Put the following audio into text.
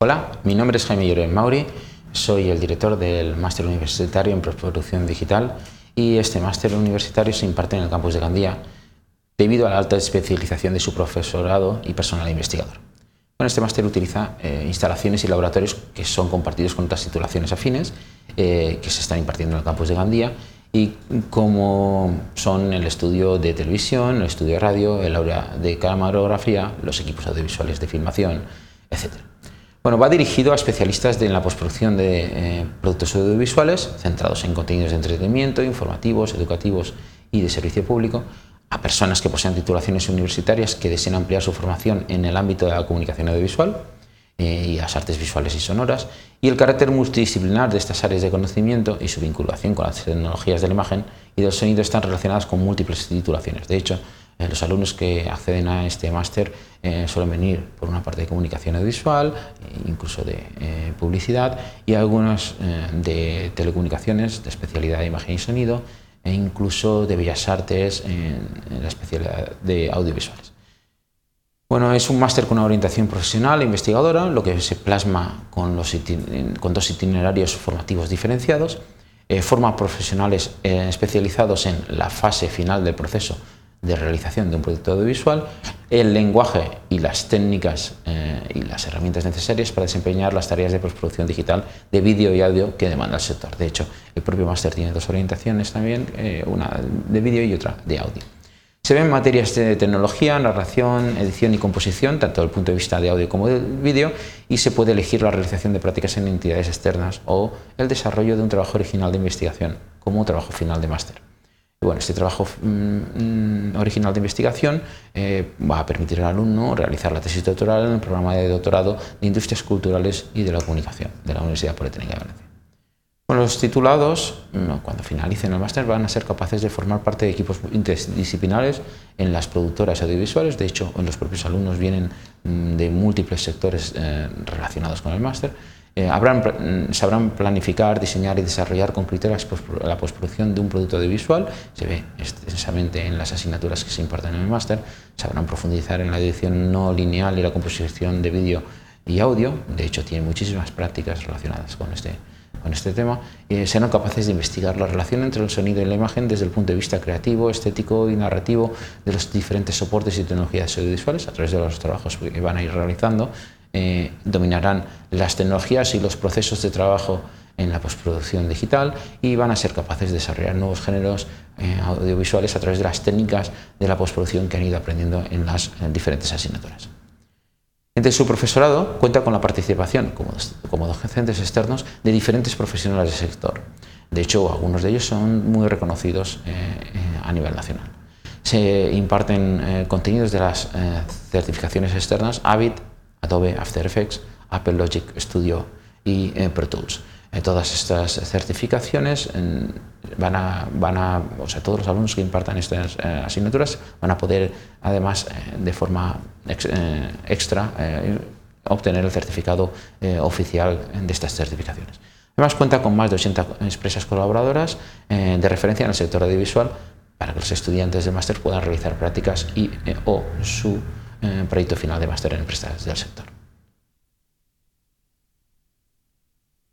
Hola, mi nombre es Jaime Lloren Mauri, soy el director del Máster Universitario en Postproducción Digital y este máster universitario se imparte en el campus de Gandía debido a la alta especialización de su profesorado y personal investigador. Bueno, este máster utiliza eh, instalaciones y laboratorios que son compartidos con otras titulaciones afines eh, que se están impartiendo en el campus de Gandía y como son el estudio de televisión, el estudio de radio, el aula de camarografía, los equipos audiovisuales de filmación, etc. Bueno, va dirigido a especialistas en la postproducción de eh, productos audiovisuales centrados en contenidos de entretenimiento, informativos, educativos y de servicio público, a personas que posean titulaciones universitarias que deseen ampliar su formación en el ámbito de la comunicación audiovisual eh, y las artes visuales y sonoras, y el carácter multidisciplinar de estas áreas de conocimiento y su vinculación con las tecnologías de la imagen y del sonido están relacionadas con múltiples titulaciones. De hecho, eh, los alumnos que acceden a este máster eh, suelen venir por una parte de comunicación audiovisual, incluso de publicidad, y algunos de telecomunicaciones, de especialidad de imagen y sonido, e incluso de bellas artes en, la especialidad de audiovisuales. Bueno, es un máster con una orientación profesional e investigadora, lo que se plasma con, los con dos itinerarios formativos diferenciados, eh, forma profesionales eh, especializados en la fase final del proceso de realización de un producto audiovisual, el lenguaje y las técnicas eh, y las herramientas necesarias para desempeñar las tareas de postproducción digital de vídeo y audio que demanda el sector. De hecho, el propio máster tiene dos orientaciones también, eh, una de vídeo y otra de audio. Se ven materias de tecnología, narración, edición y composición, tanto desde el punto de vista de audio como de vídeo, y se puede elegir la realización de prácticas en entidades externas o el desarrollo de un trabajo original de investigación como trabajo final de máster. Bueno, este trabajo mm, mm, original de investigación eh, va a permitir al alumno realizar la tesis doctoral en el programa de doctorado de Industrias Culturales y de la Comunicación de la Universidad Politécnica de Valencia. los titulados, mm, cuando finalicen el máster, van a ser capaces de formar parte de equipos interdisciplinares en las productoras audiovisuales. De hecho, los propios alumnos vienen de múltiples sectores eh, relacionados con el máster eh, mm, sabrán planificar, diseñar y desarrollar con criterio la postproducción de un producto audiovisual, se ve extensamente en las asignaturas que se imparten en el máster, sabrán profundizar en la edición no lineal y la composición de vídeo y audio, de hecho tienen muchísimas prácticas relacionadas con este, con este tema, y serán capaces de investigar la relación entre el sonido y la imagen desde el punto de vista creativo, estético y narrativo de los diferentes soportes y tecnologías audiovisuales a través de los trabajos que van a ir realizando eh, dominarán las tecnologías y los procesos de trabajo en la postproducción digital y van a ser capaces de desarrollar nuevos géneros eh, audiovisuales a través de las técnicas de la postproducción que han ido aprendiendo en las diferentes asignaturas. Entre su profesorado cuenta con la participación como, docentes externos de diferentes profesionales del sector. De hecho, algunos de ellos son muy reconocidos eh, a nivel nacional. Se imparten contenidos de las certificaciones externas AVID, Adobe After Effects, Apple Logic Studio y eh, Pro Tools. Eh, todas estas certificaciones van a, van a, o sea, todos los alumnos que impartan estas eh, asignaturas van a poder, además, de forma extra, obtener el certificado oficial de estas certificaciones. Además, cuenta con más de 80 empresas colaboradoras de referencia en el sector audiovisual para que los estudiantes del máster puedan realizar prácticas y o su proyecto final de máster en empresas del sector.